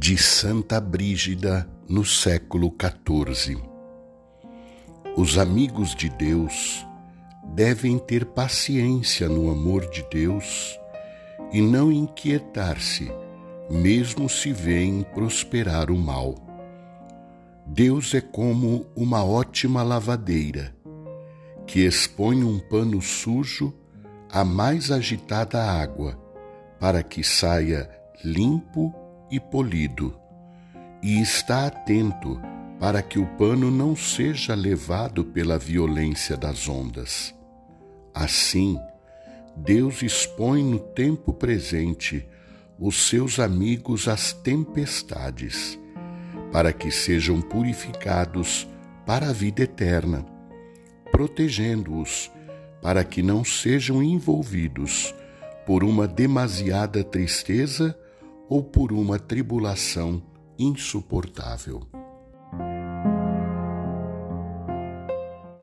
de Santa Brígida no século XIV. Os amigos de Deus devem ter paciência no amor de Deus e não inquietar-se, mesmo se veem prosperar o mal. Deus é como uma ótima lavadeira que expõe um pano sujo à mais agitada água para que saia limpo e polido, e está atento para que o pano não seja levado pela violência das ondas. Assim, Deus expõe no tempo presente os seus amigos às tempestades, para que sejam purificados para a vida eterna, protegendo-os para que não sejam envolvidos por uma demasiada tristeza ou por uma tribulação insuportável.